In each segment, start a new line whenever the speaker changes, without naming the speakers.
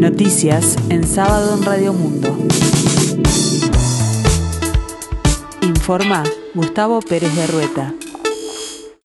Noticias en sábado en Radio Mundo. Informa Gustavo Pérez de Rueta.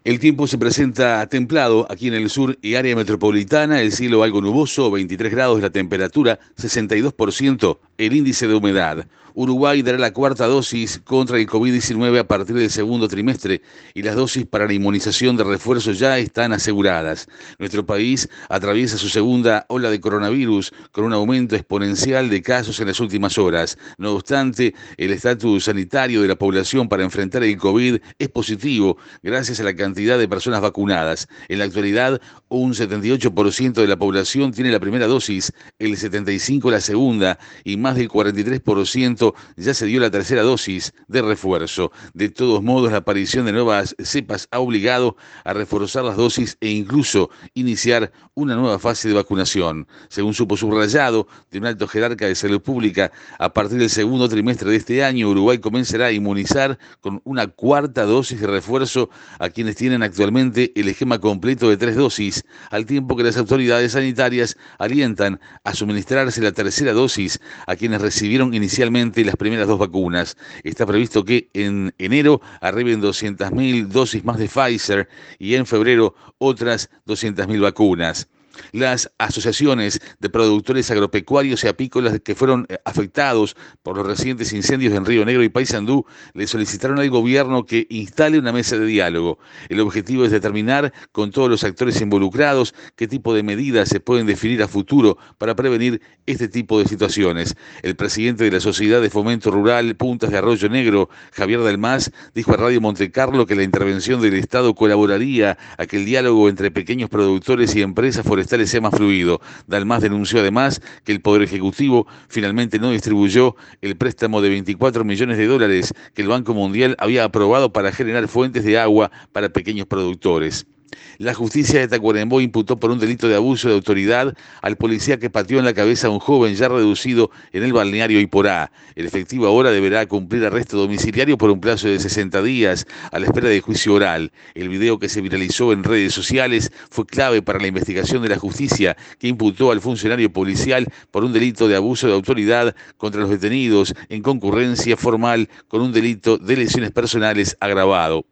El tiempo se presenta templado aquí en el sur y área metropolitana, el cielo algo nuboso, 23 grados la temperatura, 62% el índice de humedad. Uruguay dará la cuarta dosis contra el COVID-19 a partir del segundo trimestre y las dosis para la inmunización de refuerzo ya están aseguradas. Nuestro país atraviesa su segunda ola de coronavirus con un aumento exponencial de casos en las últimas horas. No obstante, el estatus sanitario de la población para enfrentar el COVID es positivo gracias a la cantidad de personas vacunadas. En la actualidad, un 78% de la población tiene la primera dosis, el 75% la segunda y más del 43% ya se dio la tercera dosis de refuerzo. De todos modos, la aparición de nuevas cepas ha obligado a reforzar las dosis e incluso iniciar una nueva fase de vacunación. Según supo subrayado de un alto jerarca de salud pública, a partir del segundo trimestre de este año, Uruguay comenzará a inmunizar con una cuarta dosis de refuerzo a quienes tienen actualmente el esquema completo de tres dosis, al tiempo que las autoridades sanitarias alientan a suministrarse la tercera dosis a quienes recibieron inicialmente las primeras dos vacunas. Está previsto que en enero arriben 200.000 dosis más de Pfizer y en febrero otras 200.000 vacunas las asociaciones de productores agropecuarios y apícolas que fueron eh, afectados por los recientes incendios en Río Negro y Paysandú le solicitaron al gobierno que instale una mesa de diálogo. El objetivo es determinar con todos los actores involucrados qué tipo de medidas se pueden definir a futuro para prevenir este tipo de situaciones. El presidente de la Sociedad de Fomento Rural Puntas de Arroyo Negro, Javier Dalmás, dijo a Radio Montecarlo que la intervención del Estado colaboraría a que el diálogo entre pequeños productores y empresas forestales sea más fluido. Dalmas denunció además que el Poder Ejecutivo finalmente no distribuyó el préstamo de 24 millones de dólares que el Banco Mundial había aprobado para generar fuentes de agua para pequeños productores. La justicia de Tacuarembó imputó por un delito de abuso de autoridad al policía que pateó en la cabeza a un joven ya reducido en el balneario Iporá. El efectivo ahora deberá cumplir arresto domiciliario por un plazo de 60 días a la espera de juicio oral. El video que se viralizó en redes sociales fue clave para la investigación de la justicia que imputó al funcionario policial por un delito de abuso de autoridad contra los detenidos en concurrencia formal con un delito de lesiones personales agravado.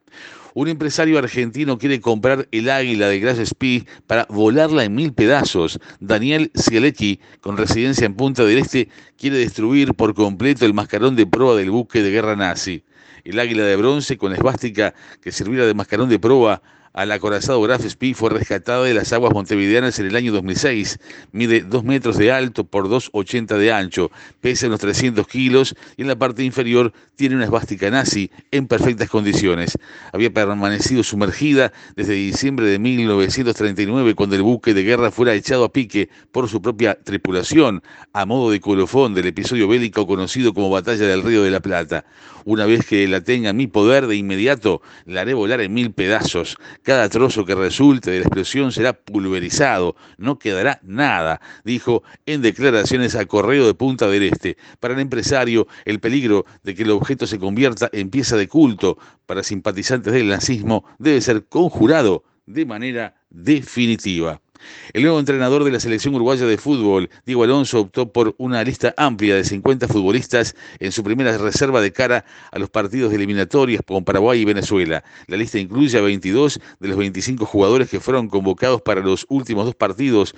Un empresario argentino quiere comprar el águila de Grass Spee para volarla en mil pedazos. Daniel Sielecki, con residencia en Punta del Este, quiere destruir por completo el mascarón de proa del buque de guerra nazi. El águila de bronce con esvástica que sirviera de mascarón de proa al acorazado Graf Spee fue rescatada de las aguas montevideanas en el año 2006. Mide 2 metros de alto por 2,80 de ancho, pesa unos 300 kilos y en la parte inferior tiene una esvástica nazi en perfectas condiciones. Había permanecido sumergida desde diciembre de 1939 cuando el buque de guerra fuera echado a pique por su propia tripulación, a modo de colofón del episodio bélico conocido como Batalla del Río de la Plata. Una vez que la tenga en mi poder, de inmediato la haré volar en mil pedazos cada trozo que resulte de la explosión será pulverizado, no quedará nada, dijo en declaraciones a Correo de Punta del Este. Para el empresario, el peligro de que el objeto se convierta en pieza de culto para simpatizantes del nazismo debe ser conjurado de manera definitiva. El nuevo entrenador de la selección uruguaya de fútbol, Diego Alonso, optó por una lista amplia de 50 futbolistas en su primera reserva de cara a los partidos de eliminatorias con Paraguay y Venezuela. La lista incluye a 22 de los 25 jugadores que fueron convocados para los últimos dos partidos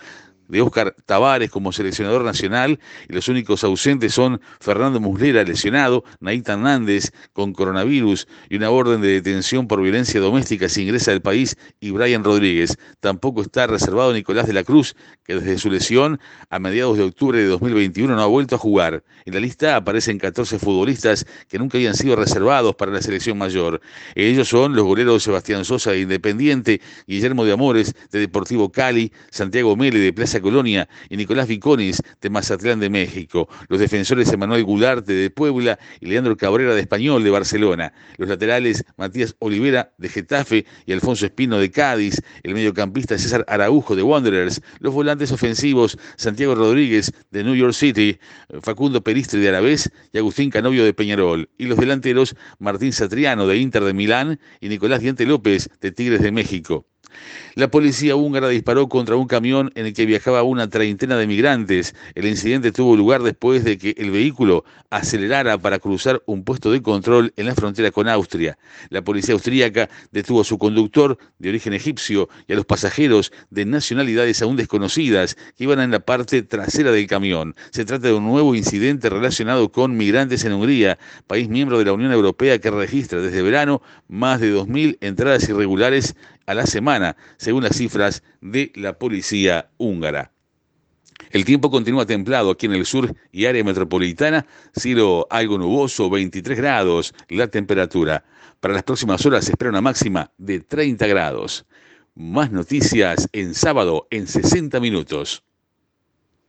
de Óscar Tavares como seleccionador nacional y los únicos ausentes son Fernando Muslera lesionado, Naita Hernández con coronavirus y una orden de detención por violencia doméstica si ingresa al país y Brian Rodríguez. Tampoco está reservado Nicolás de la Cruz, que desde su lesión a mediados de octubre de 2021 no ha vuelto a jugar. En la lista aparecen 14 futbolistas que nunca habían sido reservados para la selección mayor. Ellos son los goleros Sebastián Sosa de Independiente, Guillermo de Amores de Deportivo Cali, Santiago Mele de Plaza Colonia y Nicolás Viconis de Mazatlán de México, los defensores Emanuel Gularte de Puebla y Leandro Cabrera de Español de Barcelona, los laterales Matías Olivera de Getafe y Alfonso Espino de Cádiz, el mediocampista César Araujo de Wanderers, los volantes ofensivos Santiago Rodríguez de New York City, Facundo Peristri de Alavés y Agustín Canovio de Peñarol, y los delanteros Martín Satriano de Inter de Milán y Nicolás Diente López de Tigres de México. La policía húngara disparó contra un camión en el que viajaba una treintena de migrantes. El incidente tuvo lugar después de que el vehículo acelerara para cruzar un puesto de control en la frontera con Austria. La policía austríaca detuvo a su conductor de origen egipcio y a los pasajeros de nacionalidades aún desconocidas que iban en la parte trasera del camión. Se trata de un nuevo incidente relacionado con migrantes en Hungría, país miembro de la Unión Europea que registra desde verano más de 2.000 entradas irregulares a la semana, según las cifras de la policía húngara. El tiempo continúa templado aquí en el sur y área metropolitana, cielo algo nuboso, 23 grados la temperatura. Para las próximas horas se espera una máxima de 30 grados. Más noticias en sábado en 60 minutos.